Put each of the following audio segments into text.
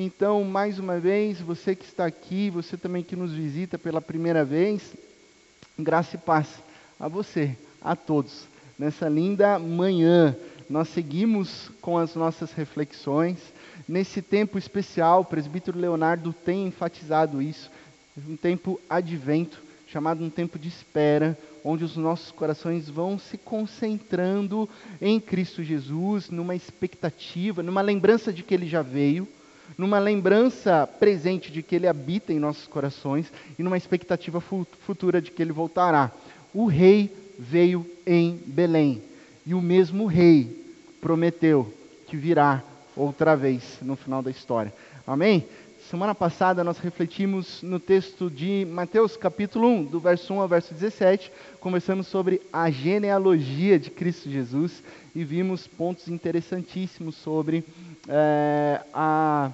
Então, mais uma vez, você que está aqui, você também que nos visita pela primeira vez, graça e paz a você, a todos. Nessa linda manhã, nós seguimos com as nossas reflexões. Nesse tempo especial, o presbítero Leonardo tem enfatizado isso, um tempo advento, chamado um tempo de espera, onde os nossos corações vão se concentrando em Cristo Jesus, numa expectativa, numa lembrança de que Ele já veio, numa lembrança presente de que Ele habita em nossos corações e numa expectativa futura de que Ele voltará. O Rei veio em Belém e o mesmo Rei prometeu que virá outra vez no final da história. Amém? Semana passada nós refletimos no texto de Mateus capítulo 1, do verso 1 ao verso 17, conversamos sobre a genealogia de Cristo Jesus e vimos pontos interessantíssimos sobre é, a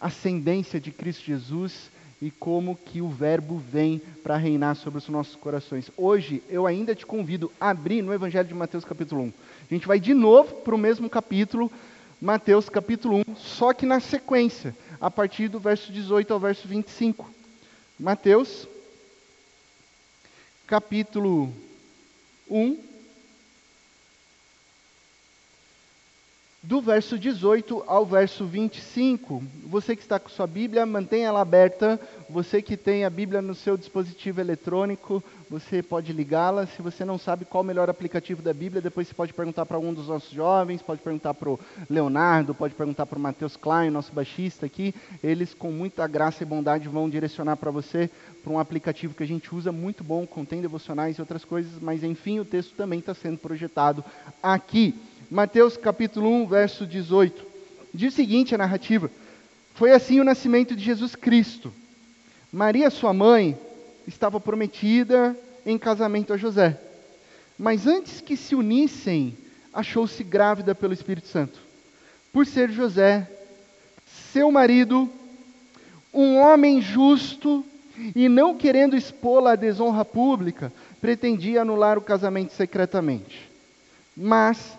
ascendência de Cristo Jesus e como que o verbo vem para reinar sobre os nossos corações. Hoje eu ainda te convido a abrir no Evangelho de Mateus capítulo 1. A gente vai de novo para o mesmo capítulo, Mateus capítulo 1, só que na sequência a partir do verso 18 ao verso 25. Mateus, capítulo 1, do verso 18 ao verso 25. Você que está com sua Bíblia, mantenha ela aberta. Você que tem a Bíblia no seu dispositivo eletrônico, você pode ligá-la. Se você não sabe qual o melhor aplicativo da Bíblia, depois você pode perguntar para algum dos nossos jovens, pode perguntar para o Leonardo, pode perguntar para o Matheus Klein, nosso baixista aqui. Eles, com muita graça e bondade, vão direcionar para você para um aplicativo que a gente usa muito bom, contém devocionais e outras coisas, mas enfim, o texto também está sendo projetado aqui. Mateus capítulo 1, verso 18. Diz o seguinte a narrativa: Foi assim o nascimento de Jesus Cristo. Maria, sua mãe, estava prometida em casamento a José. Mas antes que se unissem, achou-se grávida pelo Espírito Santo. Por ser José, seu marido, um homem justo e não querendo expô-la à desonra pública, pretendia anular o casamento secretamente. Mas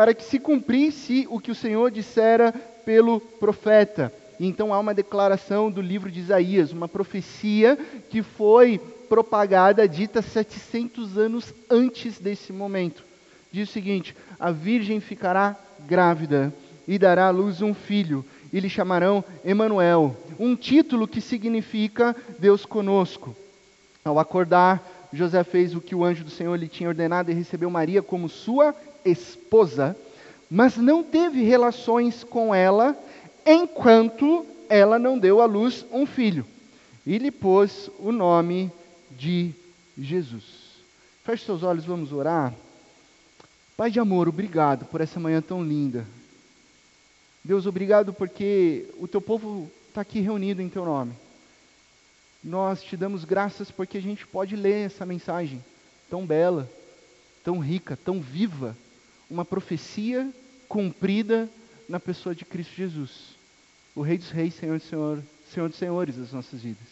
para que se cumprisse o que o Senhor dissera pelo profeta. Então há uma declaração do livro de Isaías, uma profecia que foi propagada, dita 700 anos antes desse momento. Diz o seguinte: A virgem ficará grávida e dará à luz um filho, e lhe chamarão Emanuel, um título que significa Deus conosco. Ao acordar, José fez o que o anjo do Senhor lhe tinha ordenado e recebeu Maria como sua esposa, mas não teve relações com ela enquanto ela não deu à luz um filho. E lhe pôs o nome de Jesus. Feche seus olhos, vamos orar. Pai de amor, obrigado por essa manhã tão linda. Deus, obrigado porque o teu povo está aqui reunido em teu nome. Nós te damos graças porque a gente pode ler essa mensagem tão bela, tão rica, tão viva uma profecia cumprida na pessoa de Cristo Jesus, o Rei dos Reis, Senhor, Senhor, Senhor dos Senhores das nossas vidas.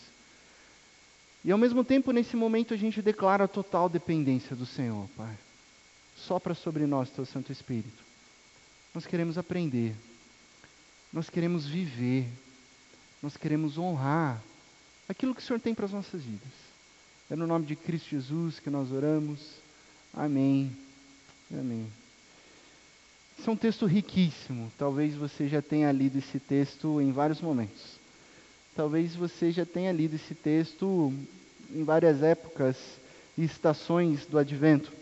E ao mesmo tempo, nesse momento, a gente declara a total dependência do Senhor, Pai. Sopra sobre nós, Teu Santo Espírito. Nós queremos aprender, nós queremos viver, nós queremos honrar aquilo que o Senhor tem para as nossas vidas. É no nome de Cristo Jesus que nós oramos. Amém. Amém. É um texto riquíssimo. Talvez você já tenha lido esse texto em vários momentos. Talvez você já tenha lido esse texto em várias épocas e estações do advento.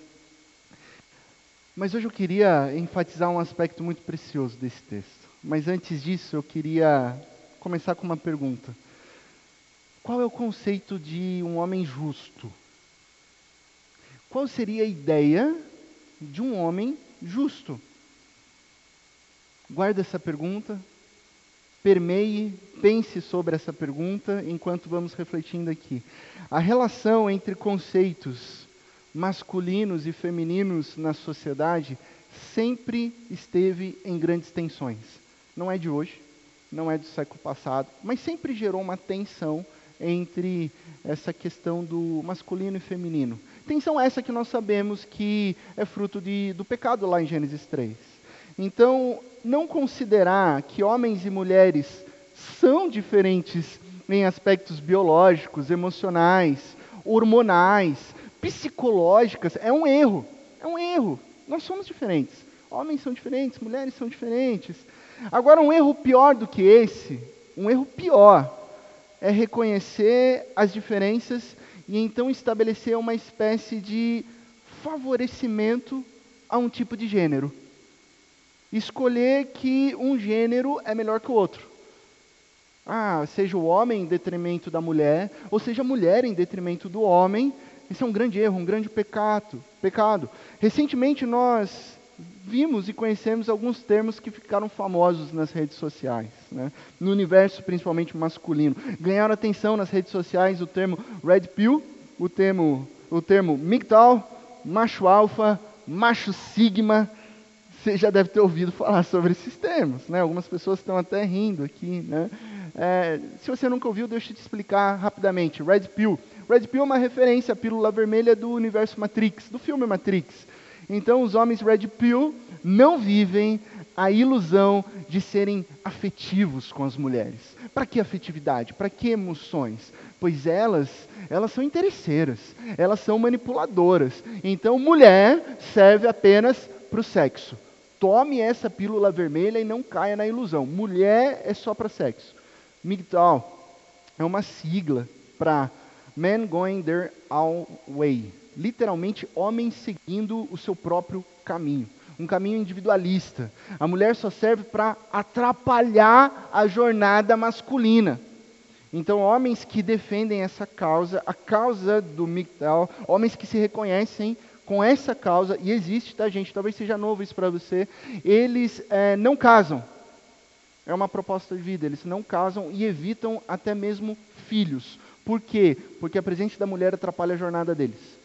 Mas hoje eu queria enfatizar um aspecto muito precioso desse texto. Mas antes disso, eu queria começar com uma pergunta. Qual é o conceito de um homem justo? Qual seria a ideia de um homem justo? Guarda essa pergunta, permeie, pense sobre essa pergunta enquanto vamos refletindo aqui. A relação entre conceitos masculinos e femininos na sociedade sempre esteve em grandes tensões. Não é de hoje, não é do século passado, mas sempre gerou uma tensão entre essa questão do masculino e feminino. Tensão essa que nós sabemos que é fruto de, do pecado lá em Gênesis 3. Então, não considerar que homens e mulheres são diferentes em aspectos biológicos, emocionais, hormonais, psicológicas, é um erro. É um erro. Nós somos diferentes. Homens são diferentes, mulheres são diferentes. Agora, um erro pior do que esse, um erro pior, é reconhecer as diferenças e então estabelecer uma espécie de favorecimento a um tipo de gênero. Escolher que um gênero é melhor que o outro. Ah, seja o homem em detrimento da mulher, ou seja a mulher em detrimento do homem. Isso é um grande erro, um grande pecado. pecado. Recentemente nós vimos e conhecemos alguns termos que ficaram famosos nas redes sociais, né? no universo principalmente masculino. Ganharam atenção nas redes sociais o termo red pill, o termo, o termo MGTOW, macho alfa, macho sigma. Você já deve ter ouvido falar sobre esses termos, né? Algumas pessoas estão até rindo aqui, né? É, se você nunca ouviu, deixa eu te explicar rapidamente. Red Pill. Red Pill é uma referência à pílula vermelha do universo Matrix, do filme Matrix. Então, os homens Red Pill não vivem a ilusão de serem afetivos com as mulheres. Para que afetividade? Para que emoções? Pois elas, elas são interesseiras, elas são manipuladoras. Então, mulher serve apenas para o sexo. Tome essa pílula vermelha e não caia na ilusão. Mulher é só para sexo. MGTOW é uma sigla para Men Going Their Own Way literalmente homens seguindo o seu próprio caminho, um caminho individualista. A mulher só serve para atrapalhar a jornada masculina. Então, homens que defendem essa causa, a causa do MGTOW, homens que se reconhecem com essa causa, e existe, tá, gente? Talvez seja novo isso para você. Eles é, não casam. É uma proposta de vida. Eles não casam e evitam até mesmo filhos. Por quê? Porque a presença da mulher atrapalha a jornada deles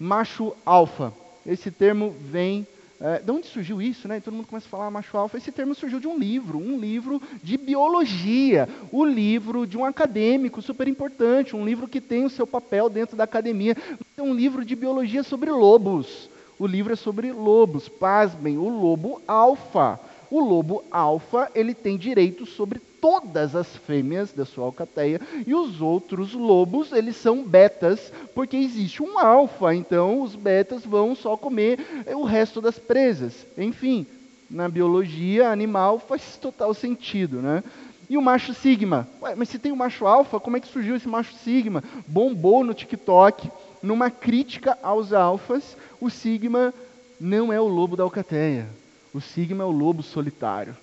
macho alfa. Esse termo vem. É, de onde surgiu isso, né? Todo mundo começa a falar macho alfa. Esse termo surgiu de um livro, um livro de biologia, o livro de um acadêmico super importante, um livro que tem o seu papel dentro da academia. É um livro de biologia sobre lobos. O livro é sobre lobos. Pasmem, o lobo alfa. O lobo alfa, ele tem direito sobre todas as fêmeas da sua alcateia, e os outros lobos, eles são betas, porque existe um alfa, então os betas vão só comer o resto das presas. Enfim, na biologia animal faz total sentido, né? E o macho sigma? Ué, mas se tem o macho alfa, como é que surgiu esse macho sigma? Bombou no TikTok, numa crítica aos alfas, o sigma não é o lobo da alcateia. O sigma é o lobo solitário.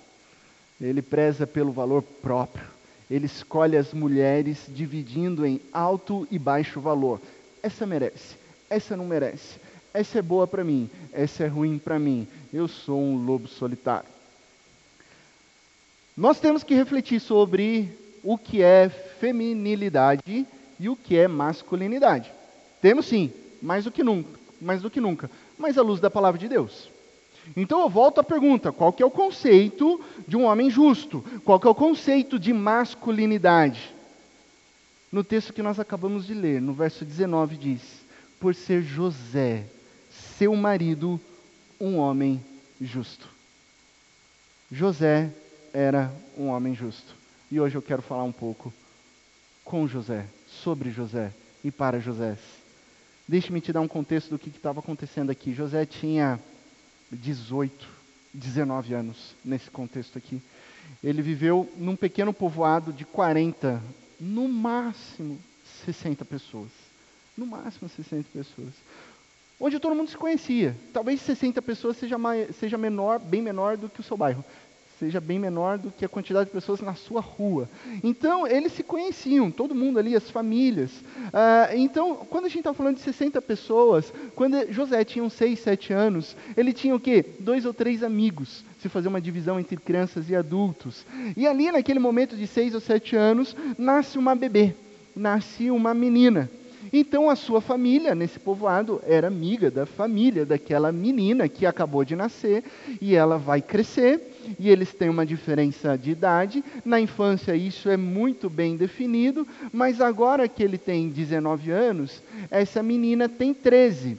Ele preza pelo valor próprio. Ele escolhe as mulheres dividindo em alto e baixo valor. Essa merece, essa não merece. Essa é boa para mim, essa é ruim para mim. Eu sou um lobo solitário. Nós temos que refletir sobre o que é feminilidade e o que é masculinidade. Temos sim, mais do que nunca, mais do que nunca, mas à luz da palavra de Deus. Então eu volto à pergunta: qual que é o conceito de um homem justo? Qual que é o conceito de masculinidade? No texto que nós acabamos de ler, no verso 19 diz: Por ser José, seu marido, um homem justo. José era um homem justo. E hoje eu quero falar um pouco com José, sobre José e para José. Deixe-me te dar um contexto do que estava acontecendo aqui. José tinha 18, 19 anos nesse contexto aqui. Ele viveu num pequeno povoado de 40, no máximo 60 pessoas. No máximo 60 pessoas. Onde todo mundo se conhecia. Talvez 60 pessoas seja, mais, seja menor, bem menor do que o seu bairro seja bem menor do que a quantidade de pessoas na sua rua. Então, eles se conheciam, todo mundo ali, as famílias. Ah, então, quando a gente está falando de 60 pessoas, quando José tinha uns 6, 7 anos, ele tinha o quê? Dois ou três amigos. se fazer uma divisão entre crianças e adultos. E ali, naquele momento de seis ou sete anos, nasce uma bebê, nasce uma menina. Então a sua família, nesse povoado, era amiga da família daquela menina que acabou de nascer, e ela vai crescer, e eles têm uma diferença de idade. Na infância isso é muito bem definido, mas agora que ele tem 19 anos, essa menina tem 13.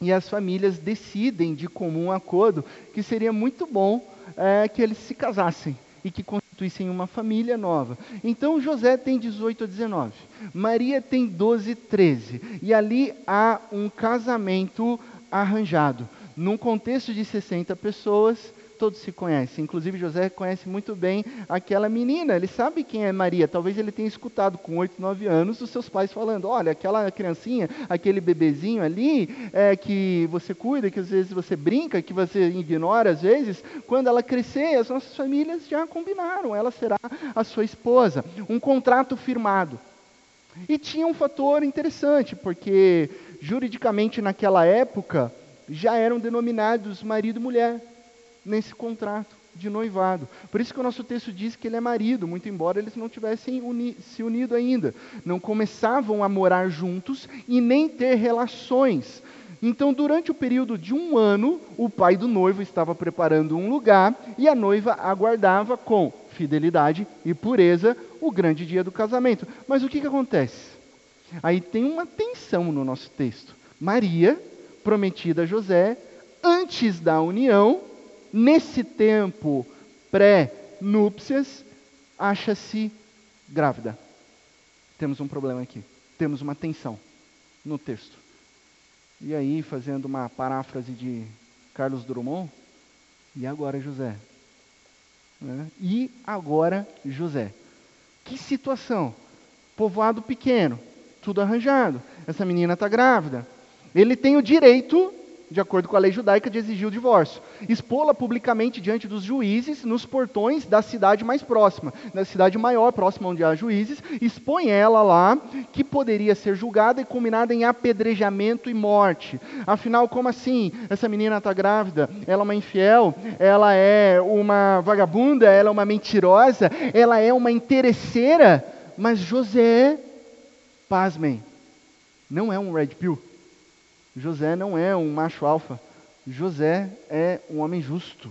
E as famílias decidem de comum acordo que seria muito bom é, que eles se casassem e que constituíssem uma família nova. Então José tem 18 a 19, Maria tem 12 13, e ali há um casamento arranjado. Num contexto de 60 pessoas, todos se conhecem. Inclusive José conhece muito bem aquela menina. Ele sabe quem é Maria. Talvez ele tenha escutado com 8, 9 anos os seus pais falando: olha, aquela criancinha, aquele bebezinho ali é, que você cuida, que às vezes você brinca, que você ignora às vezes, quando ela crescer, as nossas famílias já combinaram. Ela será a sua esposa. Um contrato firmado. E tinha um fator interessante, porque juridicamente naquela época já eram denominados marido e mulher nesse contrato de noivado. Por isso que o nosso texto diz que ele é marido, muito embora eles não tivessem uni se unido ainda. Não começavam a morar juntos e nem ter relações. Então, durante o período de um ano, o pai do noivo estava preparando um lugar e a noiva aguardava com fidelidade e pureza o grande dia do casamento. Mas o que, que acontece? Aí tem uma tensão no nosso texto. Maria, prometida a José, antes da união, nesse tempo pré-núpcias, acha-se grávida. Temos um problema aqui. Temos uma tensão no texto. E aí, fazendo uma paráfrase de Carlos Drummond, e agora José? Né? E agora José? Que situação? Povoado pequeno, tudo arranjado. Essa menina está grávida. Ele tem o direito de acordo com a lei judaica, de exigir o divórcio. Expô-la publicamente diante dos juízes nos portões da cidade mais próxima, da cidade maior, próxima onde há juízes, expõe ela lá, que poderia ser julgada e combinada em apedrejamento e morte. Afinal, como assim? Essa menina está grávida, ela é uma infiel, ela é uma vagabunda, ela é uma mentirosa, ela é uma interesseira, mas José, pasmem, não é um red pill. José não é um macho alfa. José é um homem justo.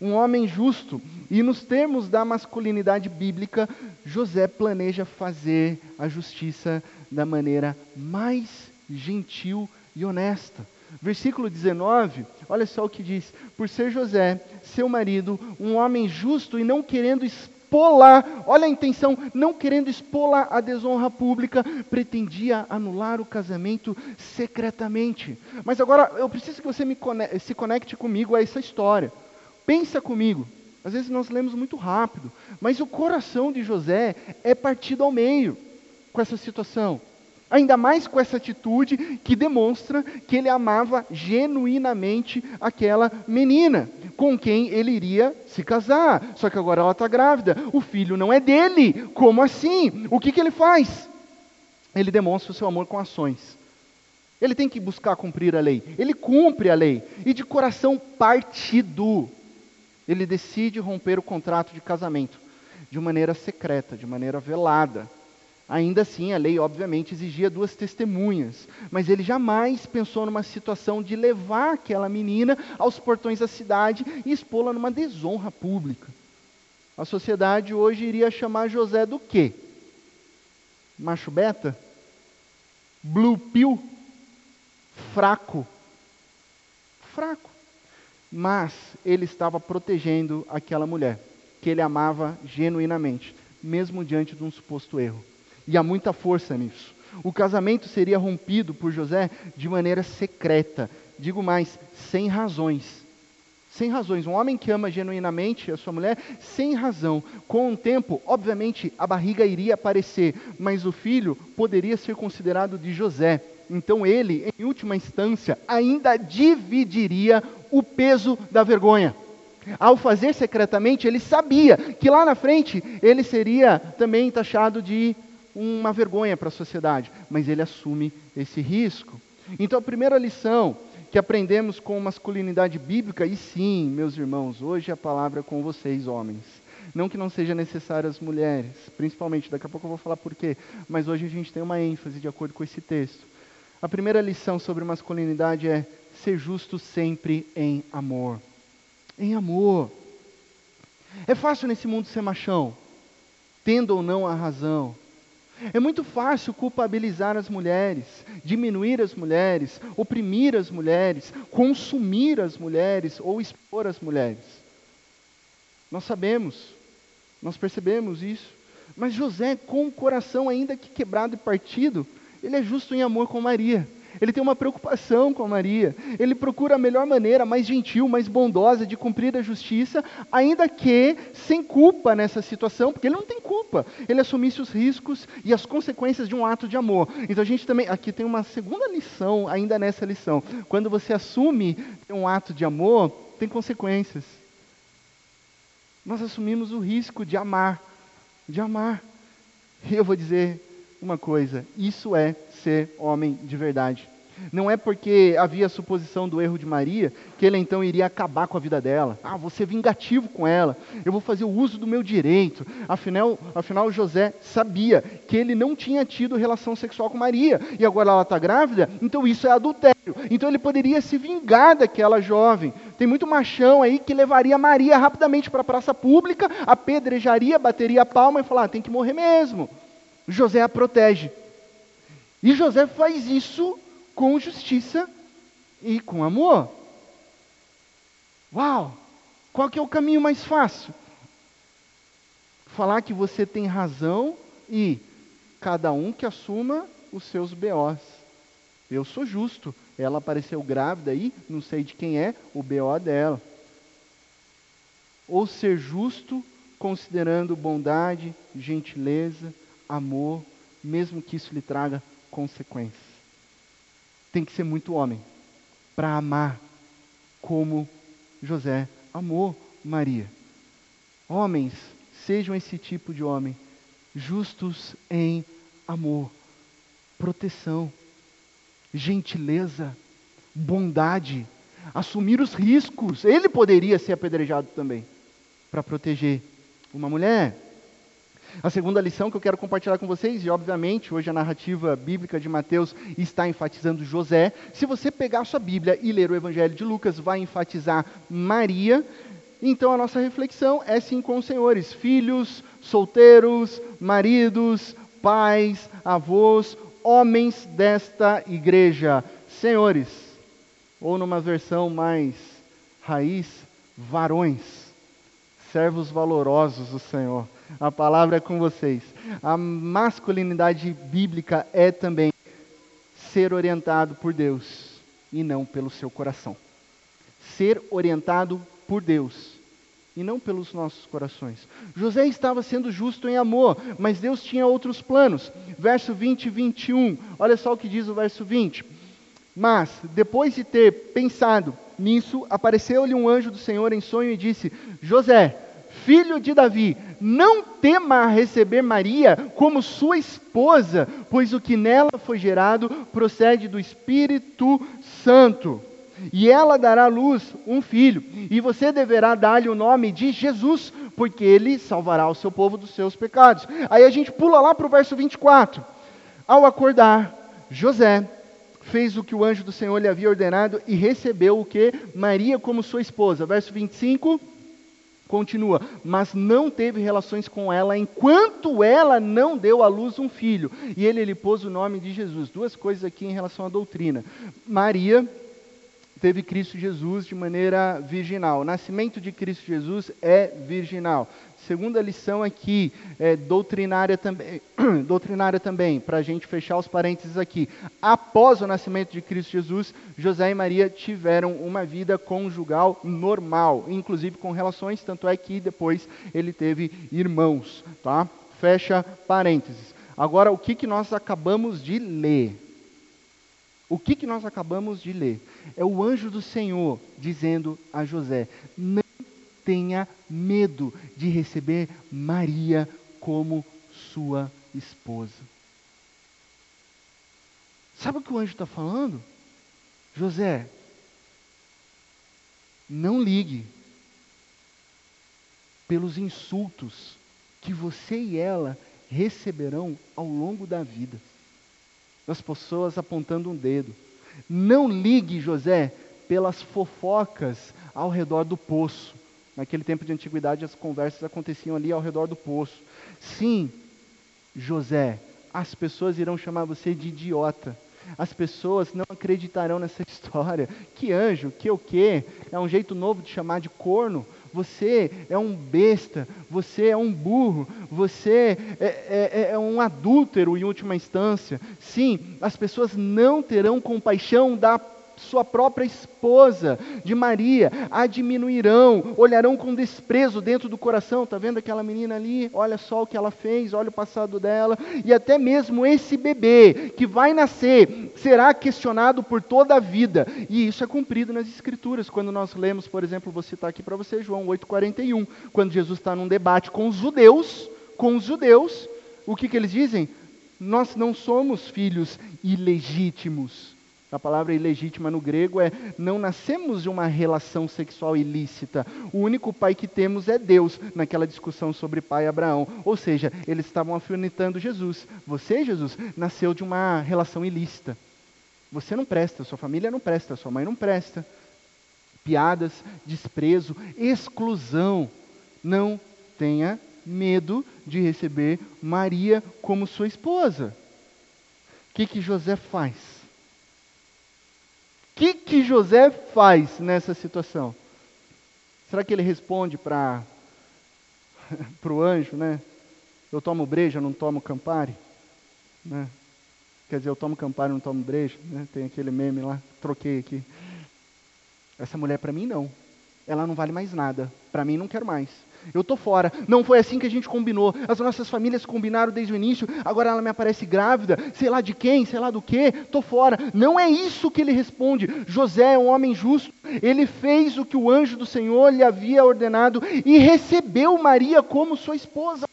Um homem justo. E nos termos da masculinidade bíblica, José planeja fazer a justiça da maneira mais gentil e honesta. Versículo 19, olha só o que diz: Por ser José, seu marido, um homem justo e não querendo expô-la, olha a intenção, não querendo expô-la à desonra pública, pretendia anular o casamento secretamente. Mas agora eu preciso que você conecte, se conecte comigo a essa história. Pensa comigo. Às vezes nós lemos muito rápido, mas o coração de José é partido ao meio com essa situação. Ainda mais com essa atitude que demonstra que ele amava genuinamente aquela menina, com quem ele iria se casar. Só que agora ela está grávida, o filho não é dele. Como assim? O que, que ele faz? Ele demonstra o seu amor com ações. Ele tem que buscar cumprir a lei. Ele cumpre a lei. E de coração partido, ele decide romper o contrato de casamento de maneira secreta, de maneira velada. Ainda assim, a lei, obviamente, exigia duas testemunhas, mas ele jamais pensou numa situação de levar aquela menina aos portões da cidade e expô-la numa desonra pública. A sociedade hoje iria chamar José do quê? Macho beta? Blue pill? Fraco? Fraco. Mas ele estava protegendo aquela mulher, que ele amava genuinamente, mesmo diante de um suposto erro. E há muita força nisso. O casamento seria rompido por José de maneira secreta. Digo mais, sem razões. Sem razões. Um homem que ama genuinamente a sua mulher, sem razão. Com o tempo, obviamente, a barriga iria aparecer, mas o filho poderia ser considerado de José. Então ele, em última instância, ainda dividiria o peso da vergonha. Ao fazer secretamente, ele sabia que lá na frente ele seria também taxado de uma vergonha para a sociedade, mas ele assume esse risco. Então a primeira lição que aprendemos com masculinidade bíblica, e sim, meus irmãos, hoje a palavra é com vocês, homens. Não que não seja necessário as mulheres, principalmente, daqui a pouco eu vou falar por quê, mas hoje a gente tem uma ênfase de acordo com esse texto. A primeira lição sobre masculinidade é ser justo sempre em amor. Em amor. É fácil nesse mundo ser machão, tendo ou não a razão. É muito fácil culpabilizar as mulheres, diminuir as mulheres, oprimir as mulheres, consumir as mulheres ou expor as mulheres. Nós sabemos, nós percebemos isso. Mas José, com o coração ainda que quebrado e partido, ele é justo em amor com Maria. Ele tem uma preocupação com Maria. Ele procura a melhor maneira, mais gentil, mais bondosa de cumprir a justiça, ainda que sem culpa nessa situação, porque ele não tem culpa. Ele assumisse os riscos e as consequências de um ato de amor. Então a gente também, aqui tem uma segunda lição ainda nessa lição. Quando você assume um ato de amor, tem consequências. Nós assumimos o risco de amar, de amar. E eu vou dizer uma coisa: isso é ser homem de verdade. Não é porque havia a suposição do erro de Maria que ele então iria acabar com a vida dela. Ah, vou ser vingativo com ela, eu vou fazer o uso do meu direito. Afinal, afinal José sabia que ele não tinha tido relação sexual com Maria e agora ela está grávida, então isso é adultério. Então ele poderia se vingar daquela jovem. Tem muito machão aí que levaria Maria rapidamente para a praça pública, apedrejaria, bateria a palma e falar: ah, tem que morrer mesmo. José a protege. E José faz isso com justiça e com amor. Uau! Qual que é o caminho mais fácil? Falar que você tem razão e cada um que assuma os seus BOs. Eu sou justo. Ela apareceu grávida aí, não sei de quem é, o BO dela. Ou ser justo considerando bondade, gentileza, amor, mesmo que isso lhe traga consequências tem que ser muito homem para amar como José amou Maria. Homens, sejam esse tipo de homem, justos em amor, proteção, gentileza, bondade, assumir os riscos. Ele poderia ser apedrejado também para proteger uma mulher. A segunda lição que eu quero compartilhar com vocês, e obviamente hoje a narrativa bíblica de Mateus está enfatizando José. Se você pegar a sua Bíblia e ler o Evangelho de Lucas, vai enfatizar Maria. Então a nossa reflexão é sim com os senhores, filhos, solteiros, maridos, pais, avós, homens desta igreja. Senhores, ou numa versão mais raiz, varões, servos valorosos do Senhor. A palavra é com vocês. A masculinidade bíblica é também ser orientado por Deus e não pelo seu coração. Ser orientado por Deus e não pelos nossos corações. José estava sendo justo em amor, mas Deus tinha outros planos. Verso 20 e 21, olha só o que diz o verso 20. Mas, depois de ter pensado nisso, apareceu-lhe um anjo do Senhor em sonho e disse: José, filho de Davi, não tema receber Maria como sua esposa, pois o que nela foi gerado procede do Espírito Santo. E ela dará à luz um filho, e você deverá dar-lhe o nome de Jesus, porque ele salvará o seu povo dos seus pecados. Aí a gente pula lá para o verso 24. Ao acordar, José fez o que o anjo do Senhor lhe havia ordenado e recebeu o que? Maria como sua esposa. Verso 25 Continua, mas não teve relações com ela enquanto ela não deu à luz um filho. E ele lhe pôs o nome de Jesus. Duas coisas aqui em relação à doutrina. Maria teve Cristo Jesus de maneira virginal. O nascimento de Cristo Jesus é virginal. Segunda lição aqui, é, doutrinária também, doutrinária também, para a gente fechar os parênteses aqui. Após o nascimento de Cristo Jesus, José e Maria tiveram uma vida conjugal normal, inclusive com relações, tanto é que depois ele teve irmãos, tá? Fecha parênteses. Agora, o que, que nós acabamos de ler? O que, que nós acabamos de ler? É o anjo do Senhor dizendo a José: tenha medo de receber Maria como sua esposa. Sabe o que o anjo está falando? José, Não ligue pelos insultos que você e ela receberão ao longo da vida. Das pessoas apontando um dedo. Não ligue, José, pelas fofocas ao redor do poço. Naquele tempo de antiguidade, as conversas aconteciam ali ao redor do poço. Sim, José, as pessoas irão chamar você de idiota. As pessoas não acreditarão nessa história. Que anjo, que o quê? É um jeito novo de chamar de corno. Você é um besta, você é um burro, você é, é, é um adúltero em última instância. Sim, as pessoas não terão compaixão da sua própria esposa, de Maria, a diminuirão, olharão com desprezo dentro do coração. Está vendo aquela menina ali? Olha só o que ela fez, olha o passado dela. E até mesmo esse bebê que vai nascer será questionado por toda a vida. E isso é cumprido nas Escrituras. Quando nós lemos, por exemplo, vou citar aqui para você João 8,41, quando Jesus está num debate com os judeus, com os judeus, o que, que eles dizem? Nós não somos filhos ilegítimos a palavra ilegítima no grego é não nascemos de uma relação sexual ilícita. O único pai que temos é Deus, naquela discussão sobre pai Abraão. Ou seja, eles estavam afinitando Jesus. Você, Jesus, nasceu de uma relação ilícita. Você não presta, sua família não presta, sua mãe não presta. Piadas, desprezo, exclusão. Não tenha medo de receber Maria como sua esposa. O que, que José faz? Que, que José faz nessa situação? Será que ele responde para o anjo, né? Eu tomo breja, não tomo Campari? Né? Quer dizer, eu tomo Campari, não tomo breja? Né? Tem aquele meme lá, troquei aqui. Essa mulher para mim não. Ela não vale mais nada. Para mim não quero mais eu estou fora. Não foi assim que a gente combinou. As nossas famílias combinaram desde o início, agora ela me aparece grávida, sei lá de quem, sei lá do que, estou fora. Não é isso que ele responde. José é um homem justo, ele fez o que o anjo do Senhor lhe havia ordenado e recebeu Maria como sua esposa.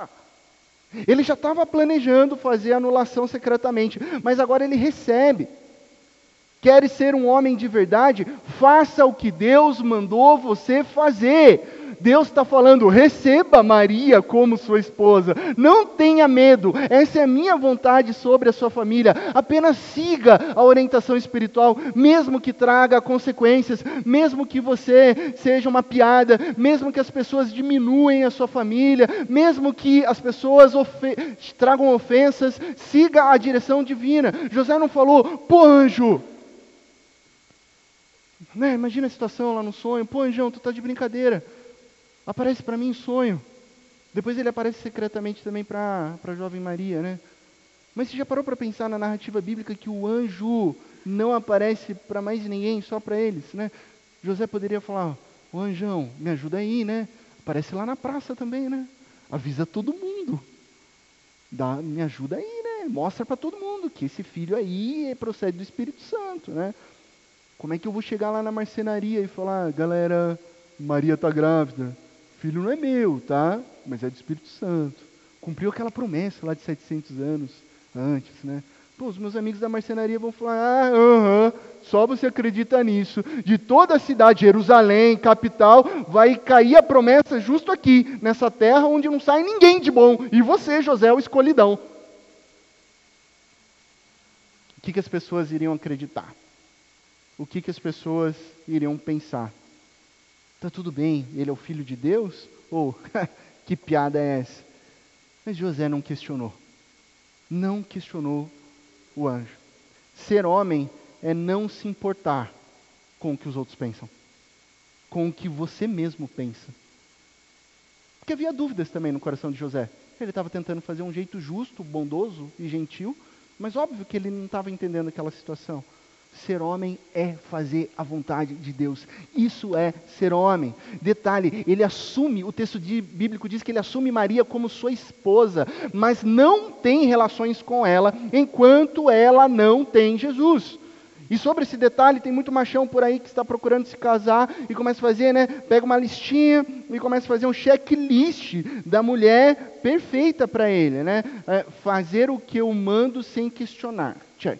Ele já estava planejando fazer a anulação secretamente, mas agora ele recebe. Queres ser um homem de verdade? Faça o que Deus mandou você fazer. Deus está falando: receba Maria como sua esposa, não tenha medo, essa é a minha vontade sobre a sua família. Apenas siga a orientação espiritual, mesmo que traga consequências, mesmo que você seja uma piada, mesmo que as pessoas diminuem a sua família, mesmo que as pessoas ofe tragam ofensas, siga a direção divina. José não falou, pô, anjo. Né, imagina a situação lá no sonho, pô, anjão, tu está de brincadeira. Aparece para mim em sonho. Depois ele aparece secretamente também para a jovem Maria, né? Mas você já parou para pensar na narrativa bíblica que o anjo não aparece para mais ninguém, só para eles, né? José poderia falar: "O anjão, me ajuda aí, né? Aparece lá na praça também, né? Avisa todo mundo. Dá, me ajuda aí, né? Mostra para todo mundo que esse filho aí procede do Espírito Santo, né? Como é que eu vou chegar lá na marcenaria e falar: "Galera, Maria está grávida"? filho não é meu, tá? Mas é do Espírito Santo. Cumpriu aquela promessa lá de 700 anos antes, né? Pô, os meus amigos da marcenaria vão falar: ah, uh -huh, só você acredita nisso. De toda a cidade, Jerusalém, capital, vai cair a promessa justo aqui, nessa terra onde não sai ninguém de bom. E você, José, o escolhidão. O que, que as pessoas iriam acreditar? O que, que as pessoas iriam pensar? Está tudo bem, ele é o filho de Deus? Ou, que piada é essa? Mas José não questionou. Não questionou o anjo. Ser homem é não se importar com o que os outros pensam, com o que você mesmo pensa. Porque havia dúvidas também no coração de José. Ele estava tentando fazer um jeito justo, bondoso e gentil, mas óbvio que ele não estava entendendo aquela situação. Ser homem é fazer a vontade de Deus. Isso é ser homem. Detalhe, ele assume, o texto bíblico diz que ele assume Maria como sua esposa, mas não tem relações com ela enquanto ela não tem Jesus. E sobre esse detalhe, tem muito machão por aí que está procurando se casar e começa a fazer, né? Pega uma listinha, e começa a fazer um checklist da mulher perfeita para ele, né? É, fazer o que eu mando sem questionar. Check.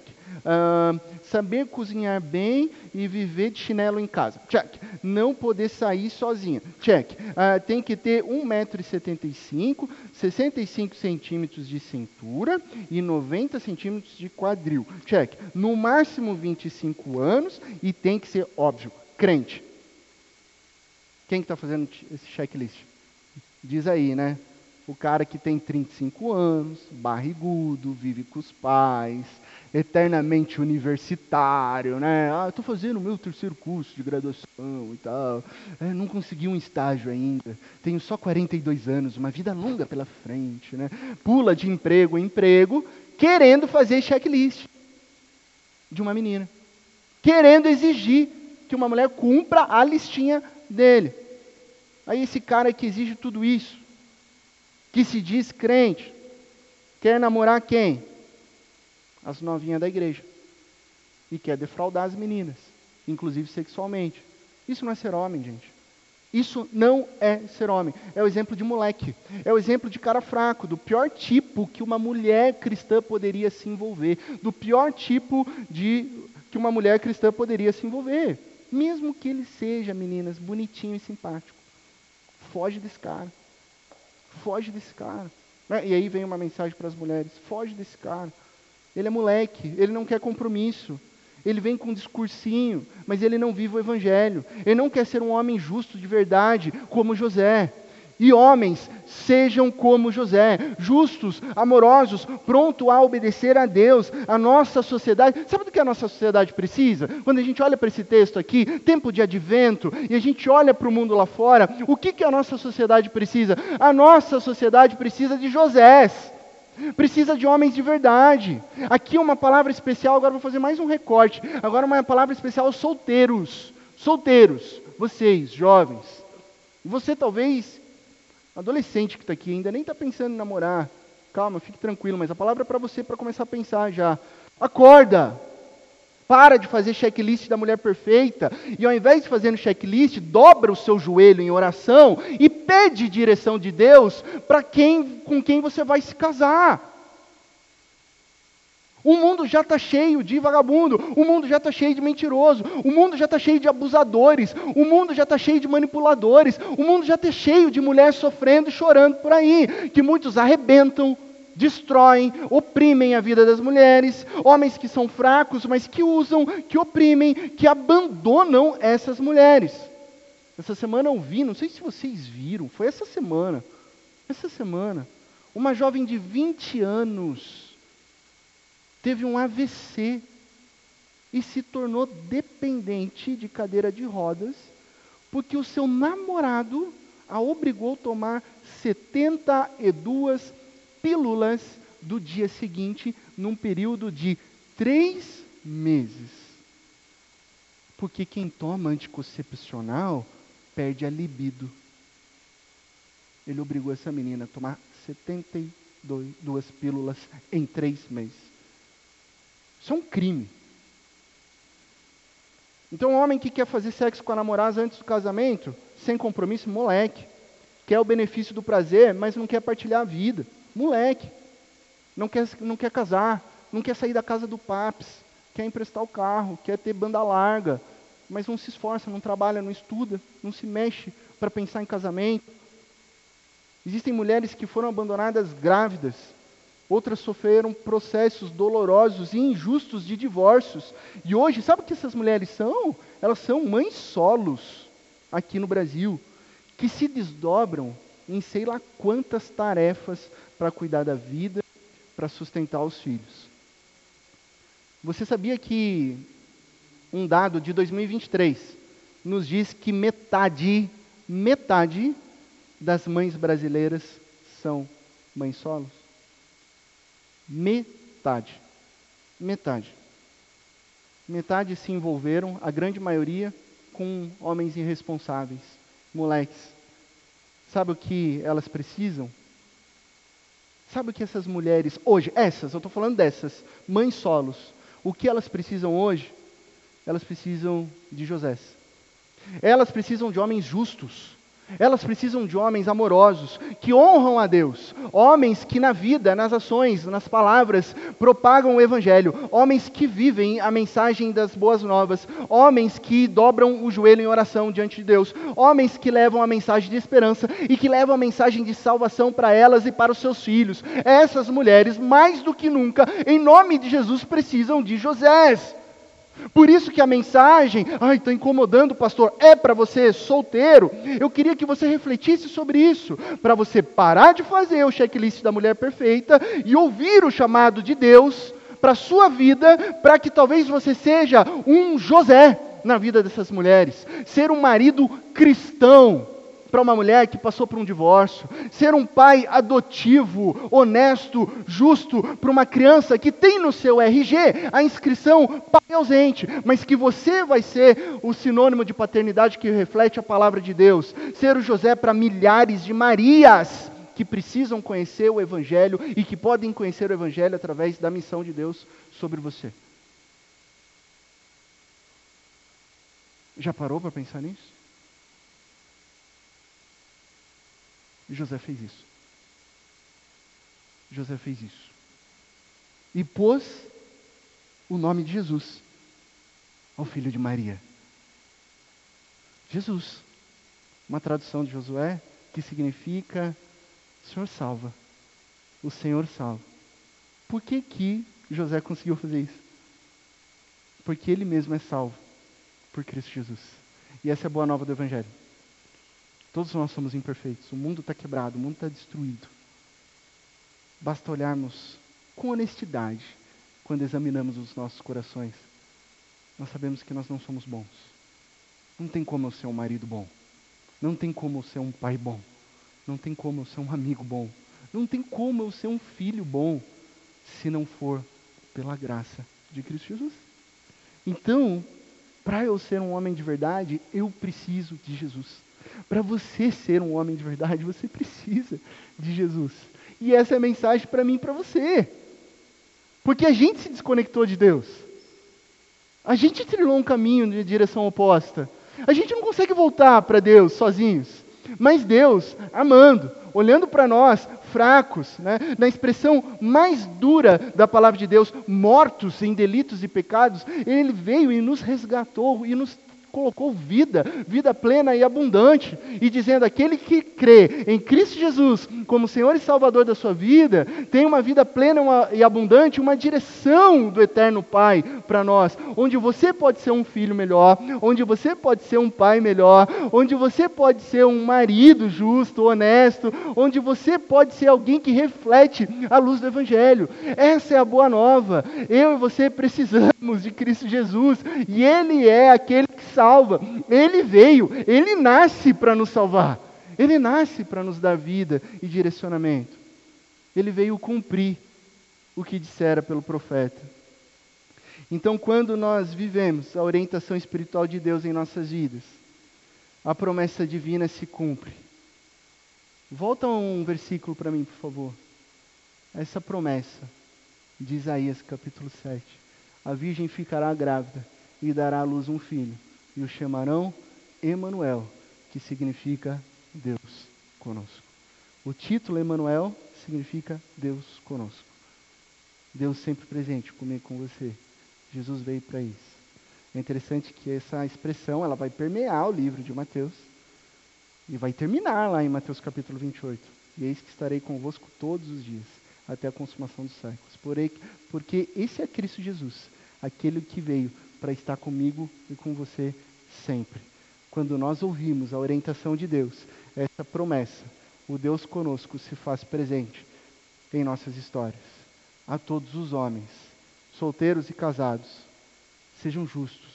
Saber cozinhar bem e viver de chinelo em casa. Check. Não poder sair sozinha. Check. Uh, tem que ter 1,75m, 65 centímetros de cintura e 90 centímetros de quadril. Check. No máximo 25 anos e tem que ser, óbvio, crente. Quem está que tá fazendo esse checklist? Diz aí, né? O cara que tem 35 anos, barrigudo, vive com os pais, eternamente universitário, né? Ah, estou fazendo o meu terceiro curso de graduação e tal. É, não consegui um estágio ainda. Tenho só 42 anos, uma vida longa pela frente, né? Pula de emprego em emprego, querendo fazer checklist de uma menina. Querendo exigir que uma mulher cumpra a listinha dele. Aí esse cara que exige tudo isso, que se diz crente, quer namorar quem? as novinhas da igreja. E quer defraudar as meninas, inclusive sexualmente. Isso não é ser homem, gente. Isso não é ser homem. É o exemplo de moleque. É o exemplo de cara fraco, do pior tipo que uma mulher cristã poderia se envolver. Do pior tipo de que uma mulher cristã poderia se envolver. Mesmo que ele seja, meninas, bonitinho e simpático. Foge desse cara. Foge desse cara. E aí vem uma mensagem para as mulheres: foge desse cara. Ele é moleque, ele não quer compromisso. Ele vem com um discursinho, mas ele não vive o evangelho. Ele não quer ser um homem justo de verdade, como José. E homens, sejam como José, justos, amorosos, pronto a obedecer a Deus. A nossa sociedade, sabe do que a nossa sociedade precisa? Quando a gente olha para esse texto aqui, tempo de advento, e a gente olha para o mundo lá fora, o que, que a nossa sociedade precisa? A nossa sociedade precisa de Josés Precisa de homens de verdade. Aqui uma palavra especial, agora vou fazer mais um recorte. Agora uma palavra especial aos solteiros. Solteiros, vocês, jovens. Você talvez, adolescente que está aqui, ainda nem está pensando em namorar. Calma, fique tranquilo, mas a palavra é para você para começar a pensar já. Acorda! Para de fazer checklist da mulher perfeita e ao invés de fazer no checklist, dobra o seu joelho em oração e pede direção de Deus para quem com quem você vai se casar. O mundo já está cheio de vagabundo, o mundo já está cheio de mentiroso, o mundo já está cheio de abusadores, o mundo já está cheio de manipuladores, o mundo já está cheio de mulheres sofrendo e chorando por aí, que muitos arrebentam, destroem, oprimem a vida das mulheres, homens que são fracos, mas que usam, que oprimem, que abandonam essas mulheres. Essa semana eu vi, não sei se vocês viram, foi essa semana, essa semana, uma jovem de 20 anos teve um AVC e se tornou dependente de cadeira de rodas, porque o seu namorado a obrigou a tomar 72 pílulas do dia seguinte, num período de três meses. Porque quem toma anticoncepcional perde a libido. Ele obrigou essa menina a tomar 72 pílulas em três meses. Isso é um crime. Então, um homem que quer fazer sexo com a namorada antes do casamento, sem compromisso, moleque. Quer o benefício do prazer, mas não quer partilhar a vida. Moleque. Não quer, não quer casar, não quer sair da casa do PAPS, quer emprestar o carro, quer ter banda larga, mas não se esforça, não trabalha, não estuda, não se mexe para pensar em casamento. Existem mulheres que foram abandonadas grávidas, outras sofreram processos dolorosos e injustos de divórcios. E hoje, sabe o que essas mulheres são? Elas são mães solos aqui no Brasil, que se desdobram em sei lá quantas tarefas para cuidar da vida, para sustentar os filhos. Você sabia que um dado de 2023 nos diz que metade, metade das mães brasileiras são mães solos? Metade. Metade. Metade se envolveram, a grande maioria, com homens irresponsáveis, moleques. Sabe o que elas precisam? Sabe o que essas mulheres, hoje, essas, eu estou falando dessas, mães solos, o que elas precisam hoje? Elas precisam de José. Elas precisam de homens justos. Elas precisam de homens amorosos, que honram a Deus, homens que na vida, nas ações, nas palavras, propagam o Evangelho, homens que vivem a mensagem das boas novas, homens que dobram o joelho em oração diante de Deus, homens que levam a mensagem de esperança e que levam a mensagem de salvação para elas e para os seus filhos. Essas mulheres, mais do que nunca, em nome de Jesus, precisam de José. Por isso que a mensagem, ai, está incomodando, pastor, é para você solteiro. Eu queria que você refletisse sobre isso, para você parar de fazer o checklist da mulher perfeita e ouvir o chamado de Deus para a sua vida, para que talvez você seja um José na vida dessas mulheres, ser um marido cristão para uma mulher que passou por um divórcio, ser um pai adotivo, honesto, justo para uma criança que tem no seu RG a inscrição pai ausente, mas que você vai ser o sinônimo de paternidade que reflete a palavra de Deus, ser o José para milhares de Marias que precisam conhecer o Evangelho e que podem conhecer o Evangelho através da missão de Deus sobre você. Já parou para pensar nisso? José fez isso. José fez isso. E pôs o nome de Jesus ao filho de Maria. Jesus. Uma tradução de Josué que significa Senhor salva. O Senhor salva. Por que que José conseguiu fazer isso? Porque ele mesmo é salvo por Cristo Jesus. E essa é a boa nova do Evangelho. Todos nós somos imperfeitos. O mundo está quebrado, o mundo está destruído. Basta olharmos com honestidade quando examinamos os nossos corações. Nós sabemos que nós não somos bons. Não tem como eu ser um marido bom. Não tem como eu ser um pai bom. Não tem como eu ser um amigo bom. Não tem como eu ser um filho bom se não for pela graça de Cristo Jesus. Então, para eu ser um homem de verdade, eu preciso de Jesus. Para você ser um homem de verdade, você precisa de Jesus. E essa é a mensagem para mim e para você. Porque a gente se desconectou de Deus. A gente trilhou um caminho de direção oposta. A gente não consegue voltar para Deus sozinhos. Mas Deus, amando, olhando para nós, fracos, né, na expressão mais dura da palavra de Deus, mortos em delitos e pecados, Ele veio e nos resgatou e nos colocou vida, vida plena e abundante, e dizendo: aquele que crê em Cristo Jesus como Senhor e Salvador da sua vida, tem uma vida plena e abundante, uma direção do Eterno Pai para nós, onde você pode ser um filho melhor, onde você pode ser um pai melhor, onde você pode ser um marido justo, honesto, onde você pode ser alguém que reflete a luz do Evangelho. Essa é a boa nova. Eu e você precisamos de Cristo Jesus, e Ele é aquele que salva. Ele veio, ele nasce para nos salvar. Ele nasce para nos dar vida e direcionamento. Ele veio cumprir o que dissera pelo profeta. Então, quando nós vivemos a orientação espiritual de Deus em nossas vidas, a promessa divina se cumpre. Volta um versículo para mim, por favor. Essa promessa de Isaías capítulo 7. A virgem ficará grávida e dará à luz um filho e o chamarão Emanuel, que significa Deus conosco. O título Emanuel significa Deus conosco. Deus sempre presente comigo com você. Jesus veio para isso. É interessante que essa expressão ela vai permear o livro de Mateus e vai terminar lá em Mateus capítulo 28. E eis que estarei convosco todos os dias, até a consumação dos séculos. Porém, porque esse é Cristo Jesus, aquele que veio para estar comigo e com você sempre. Quando nós ouvimos a orientação de Deus, essa promessa, o Deus conosco se faz presente em nossas histórias. A todos os homens, solteiros e casados, sejam justos,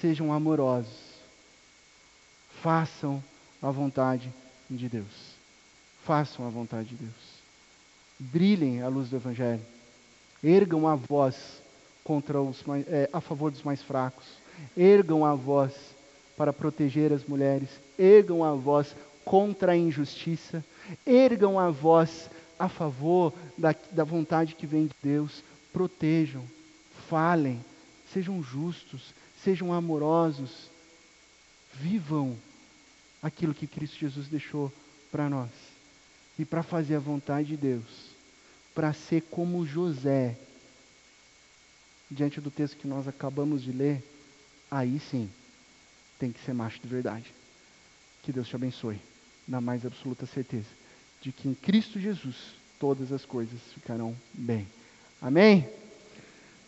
sejam amorosos, façam a vontade de Deus. Façam a vontade de Deus. Brilhem a luz do Evangelho. Ergam a voz contra os é, a favor dos mais fracos. Ergam a voz para proteger as mulheres. Ergam a voz contra a injustiça. Ergam a voz a favor da, da vontade que vem de Deus. Protejam, falem, sejam justos, sejam amorosos. Vivam aquilo que Cristo Jesus deixou para nós. E para fazer a vontade de Deus, para ser como José, diante do texto que nós acabamos de ler, aí sim, tem que ser macho de verdade. Que Deus te abençoe, na mais absoluta certeza de que em Cristo Jesus todas as coisas ficarão bem. Amém?